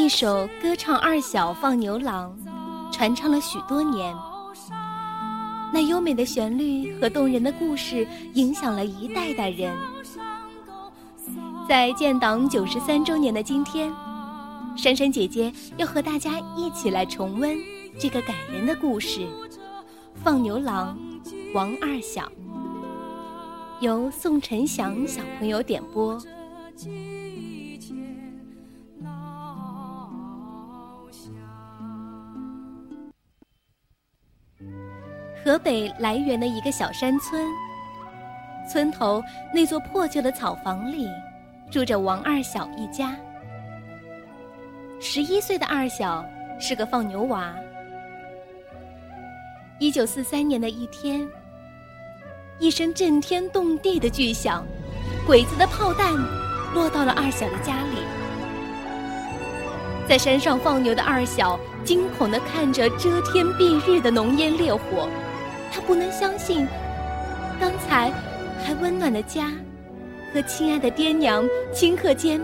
一首歌唱二小放牛郎，传唱了许多年。那优美的旋律和动人的故事，影响了一代代人。在建党九十三周年的今天，珊珊姐姐要和大家一起来重温这个感人的故事——放牛郎王二小。由宋晨祥小朋友点播。河北涞源的一个小山村，村头那座破旧的草房里，住着王二小一家。十一岁的二小是个放牛娃。一九四三年的一天，一声震天动地的巨响，鬼子的炮弹落到了二小的家里。在山上放牛的二小惊恐地看着遮天蔽日的浓烟烈火。他不能相信，刚才还温暖的家，和亲爱的爹娘顷刻间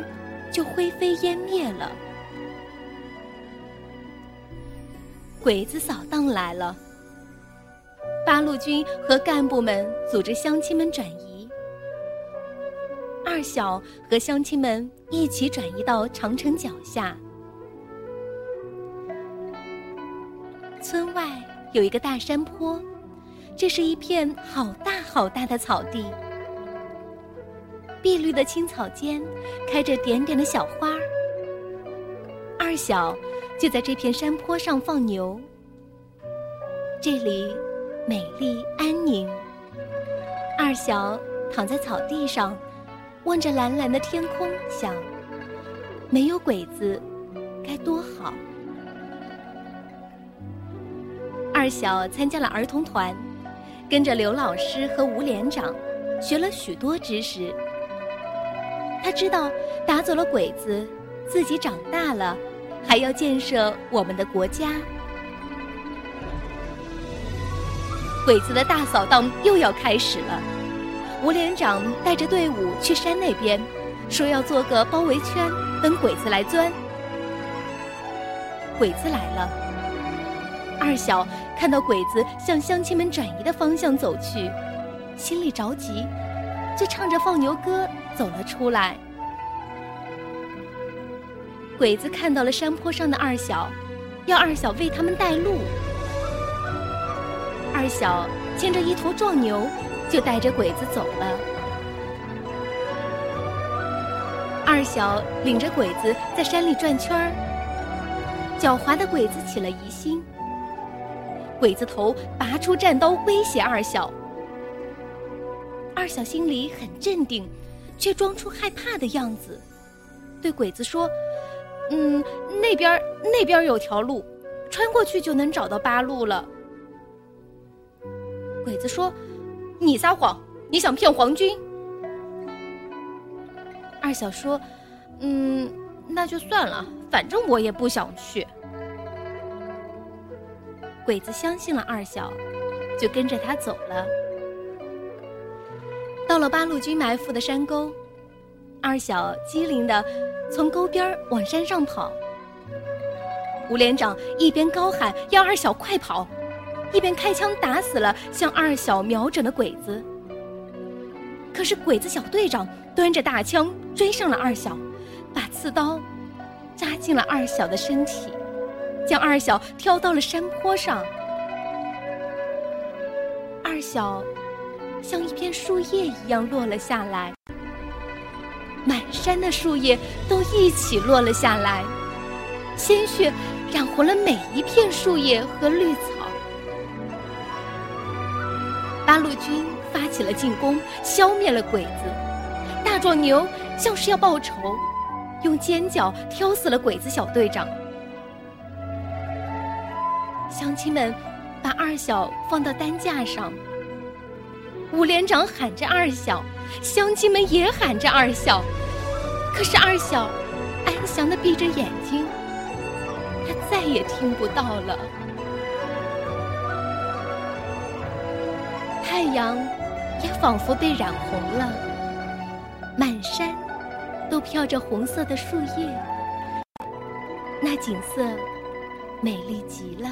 就灰飞烟灭了。鬼子扫荡来了，八路军和干部们组织乡亲们转移，二小和乡亲们一起转移到长城脚下。村外有一个大山坡。这是一片好大好大的草地，碧绿的青草间开着点点的小花。二小就在这片山坡上放牛，这里美丽安宁。二小躺在草地上，望着蓝蓝的天空，想：没有鬼子，该多好。二小参加了儿童团。跟着刘老师和吴连长，学了许多知识。他知道打走了鬼子，自己长大了，还要建设我们的国家。鬼子的大扫荡又要开始了。吴连长带着队伍去山那边，说要做个包围圈，等鬼子来钻。鬼子来了，二小。看到鬼子向乡亲们转移的方向走去，心里着急，就唱着放牛歌走了出来。鬼子看到了山坡上的二小，要二小为他们带路。二小牵着一头壮牛，就带着鬼子走了。二小领着鬼子在山里转圈儿，狡猾的鬼子起了疑心。鬼子头拔出战刀威胁二小，二小心里很镇定，却装出害怕的样子，对鬼子说：“嗯，那边那边有条路，穿过去就能找到八路了。”鬼子说：“你撒谎，你想骗皇军。”二小说：“嗯，那就算了，反正我也不想去。”鬼子相信了二小，就跟着他走了。到了八路军埋伏的山沟，二小机灵的从沟边往山上跑。吴连长一边高喊要二小快跑，一边开枪打死了向二小瞄准的鬼子。可是鬼子小队长端着大枪追上了二小，把刺刀扎进了二小的身体。将二小挑到了山坡上，二小像一片树叶一样落了下来，满山的树叶都一起落了下来，鲜血染红了每一片树叶和绿草。八路军发起了进攻，消灭了鬼子。大壮牛像是要报仇，用尖角挑死了鬼子小队长。乡亲们把二小放到担架上，吴连长喊着二小，乡亲们也喊着二小，可是二小安详的闭着眼睛，他再也听不到了。太阳也仿佛被染红了，满山都飘着红色的树叶，那景色美丽极了。